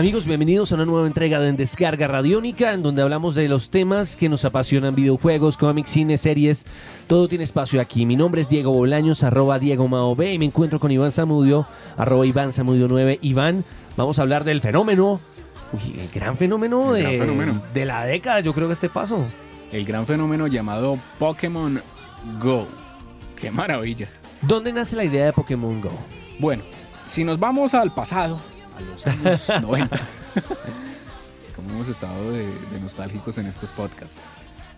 Amigos, bienvenidos a una nueva entrega de Descarga Radiónica, en donde hablamos de los temas que nos apasionan, videojuegos, cómics, cine, series, todo tiene espacio aquí. Mi nombre es Diego Bolaños, arroba Diego Mao B, y me encuentro con Iván Zamudio, arroba Iván Zamudio 9. Iván, vamos a hablar del fenómeno, uy, el gran fenómeno, El de, gran fenómeno. de la década, yo creo que este paso. el gran fenómeno llamado Pokémon Go. ¡Qué maravilla! ¿Dónde nace la idea de Pokémon Go? Bueno, si nos vamos al pasado, a los años 90, como hemos estado de, de nostálgicos en estos podcasts,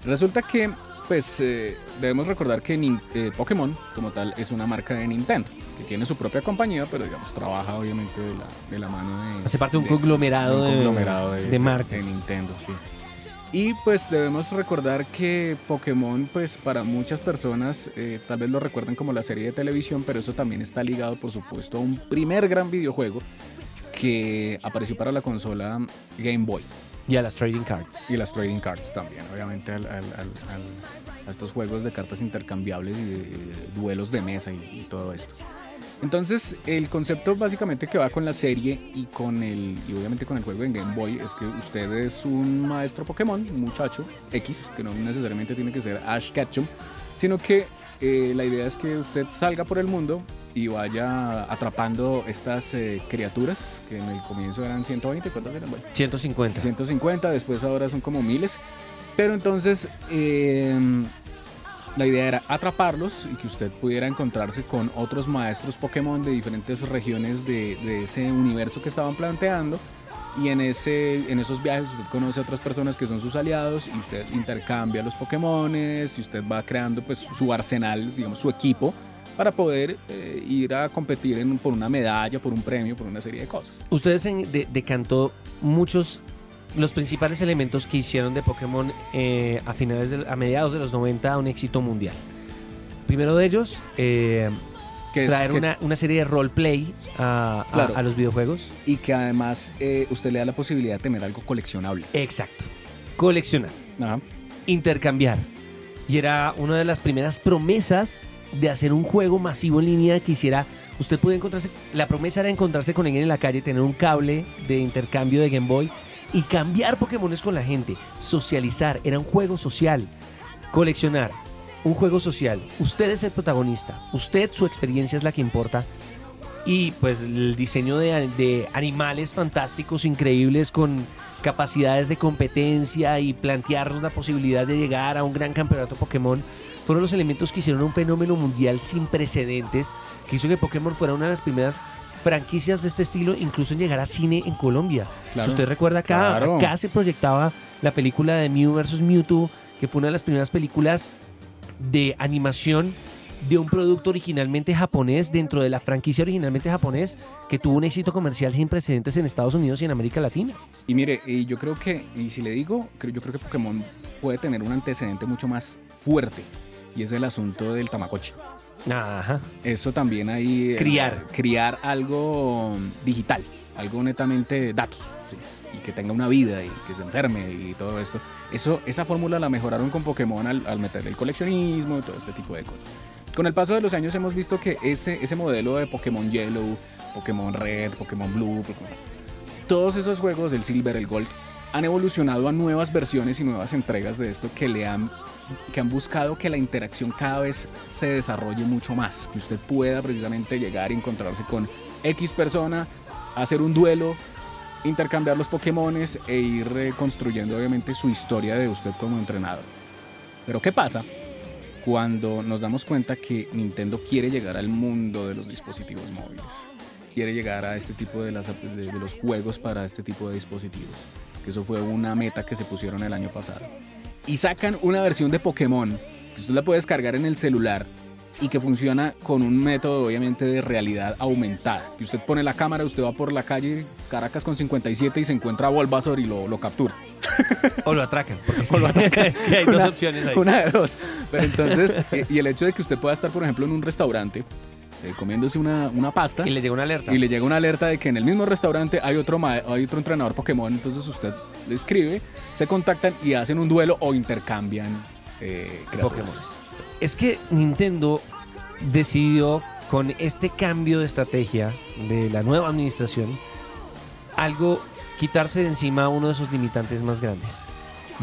resulta que, pues, eh, debemos recordar que Nin- eh, Pokémon, como tal, es una marca de Nintendo, que tiene su propia compañía, pero, digamos, trabaja obviamente de la, de la mano de... Hace parte de un de- conglomerado un de- conglomerado de, de marcas. de Nintendo, sí. Y pues debemos recordar que Pokémon, pues para muchas personas, eh, tal vez lo recuerden como la serie de televisión, pero eso también está ligado, por supuesto, a un primer gran videojuego que apareció para la consola Game Boy Y a las trading cards. y las trading cards también, obviamente al- al- al- a estos juegos de cartas intercambiables y de, de duelos de mesa y, y todo esto. Entonces, el concepto básicamente que va con la serie y con el y obviamente con el juego en Game Boy es que usted es un maestro Pokémon, un muchacho X, que no necesariamente tiene que ser Ash Ketchum, sino que eh, la idea es que usted salga por el mundo y vaya atrapando estas eh, criaturas que en el comienzo eran 120, ¿cuántas eran? Bueno, 150. 150, después ahora son como miles. Pero entonces eh, la idea era atraparlos y que usted pudiera encontrarse con otros maestros Pokémon de diferentes regiones de, de ese universo que estaban planteando. Y en, ese, en esos viajes usted conoce a otras personas que son sus aliados y usted intercambia los Pokémones y usted va creando pues su arsenal, digamos su equipo para poder eh, ir a competir por una medalla, por un premio, por una serie de cosas. Ustedes en- de- decantó muchos, los principales elementos que hicieron de Pokémon eh, a finales, de- a mediados de los 90 a un éxito mundial. Primero de ellos, eh, Que es- traer que- una, una serie de roleplay a, a- a los videojuegos. y que además eh, usted le da la posibilidad de tener algo coleccionable. Exacto. Coleccionar, Ajá. intercambiar. Y era una de las primeras promesas de hacer un juego masivo en línea que hiciera. Usted puede encontrarse. La promesa era encontrarse con alguien en la calle, tener un cable de intercambio de Game Boy y cambiar Pokémones con la gente. Socializar. Era un juego social. Coleccionar. Un juego social. Usted es el protagonista. Usted, su experiencia es la que importa. Y pues el diseño de, de animales fantásticos, increíbles, con capacidades de competencia y plantearnos la posibilidad de llegar a un gran campeonato Pokémon, fueron los elementos que hicieron un fenómeno mundial sin precedentes, que hizo que Pokémon fuera una de las primeras franquicias de este estilo, incluso en llegar a cine en Colombia. Claro. Si usted recuerda acá, Claro. acá se proyectaba la película de Mew vs. Mewtwo, que fue una de las primeras películas de animación de un producto originalmente japonés dentro de la franquicia originalmente japonés que tuvo un éxito comercial sin precedentes en Estados Unidos y en América Latina. Y mire, y yo creo que, y si le digo, creo- yo creo que Pokémon puede tener un antecedente mucho más fuerte. Y es el asunto del Tamagotchi. Ajá. Eso también ahí... eh, Criar. criar algo digital, algo netamente datos. sí, Y que tenga una vida y que se enferme y todo esto. Eso, esa fórmula la mejoraron con Pokémon al, al meterle el coleccionismo y todo este tipo de cosas. Con el paso de los años hemos visto que ese, ese modelo de Pokémon Yellow, Pokémon Red, Pokémon Blue, Pokémon- todos esos juegos, el Silver, el Gold, han evolucionado a nuevas versiones y nuevas entregas de esto que le han que han buscado que la interacción cada vez se desarrolle mucho más, que usted pueda precisamente llegar y encontrarse con X persona, hacer un duelo, intercambiar los Pokémones e ir eh, construyendo obviamente su historia de usted como entrenador. Pero ¿qué pasa cuando nos damos cuenta que Nintendo quiere llegar al mundo de los dispositivos móviles? Quiere llegar a este tipo de, las, de- de los juegos para este tipo de dispositivos. Que eso fue una meta que se pusieron el año pasado. Y sacan una versión de Pokémon que usted la puede descargar en el celular y que funciona con un método obviamente de realidad aumentada. Que usted pone la cámara, usted va por la calle Caracas con 57 y se encuentra a Bulbasaur y lo, lo captura. O lo atracan. Porque O lo atracan. es que hay dos opciones ahí. Una de dos. Pero entonces, eh, y el hecho de que usted pueda estar, por ejemplo, en un restaurante eh, comiéndose una, una pasta Y le llega una alerta. y le llega una alerta de que en el mismo restaurante hay otro, hay otro entrenador Pokémon, entonces usted le escribe, se contactan y hacen un duelo o intercambian eh. Pokémon. Es que Nintendo decidió con este cambio de estrategia de la nueva administración algo quitarse de encima uno de sus limitantes más grandes.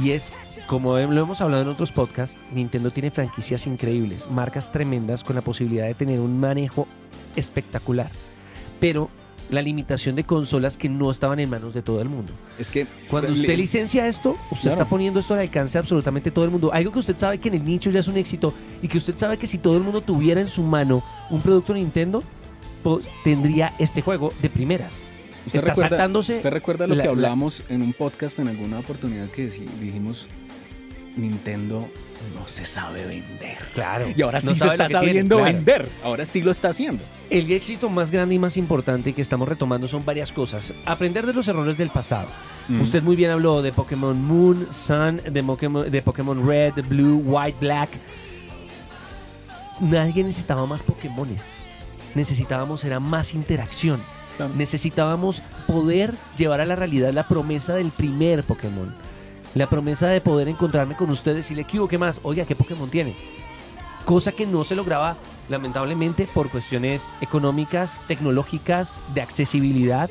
Y es, como lo hemos hablado en otros podcasts, Nintendo tiene franquicias increíbles, marcas tremendas con la posibilidad de tener un manejo espectacular. Pero la limitación de consolas que no estaban en manos de todo el mundo. Es que Cuando usted licencia esto, usted Claro. está poniendo esto al alcance de absolutamente todo el mundo. Algo que usted sabe que en el nicho ya es un éxito y que usted sabe que si todo el mundo tuviera en su mano un producto Nintendo, tendría este juego de primeras. ¿Usted está recuerda, saltándose ¿Usted recuerda lo la- que la- hablamos en un podcast en alguna oportunidad que dijimos Nintendo no se sabe vender? Claro. Y ahora sí se está tiene, sabiendo claro. vender. Ahora sí lo está haciendo. El éxito más grande y más importante que estamos retomando son varias cosas. Aprender de los errores del pasado. Mm. Usted muy bien habló de Pokémon Moon, Sun, de Pokémon, de Pokémon Red, Blue, White, Black. Nadie necesitaba más Pokémones. Necesitábamos era más interacción. Necesitábamos poder llevar a la realidad la promesa del primer Pokémon. La promesa de poder encontrarme con ustedes y decirle, ¿qué hubo? ¿Qué más? Oiga, ¿qué Pokémon tiene? Cosa que no se lograba, lamentablemente, por cuestiones económicas, tecnológicas, de accesibilidad.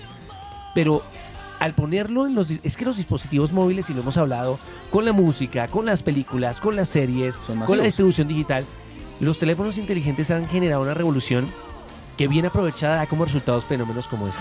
Pero al ponerlo en los... Es que los dispositivos móviles, y lo hemos hablado, con la música, con las películas, con las series, con la distribución digital, los teléfonos inteligentes han generado una revolución que bien aprovechada da como resultados fenómenos como este.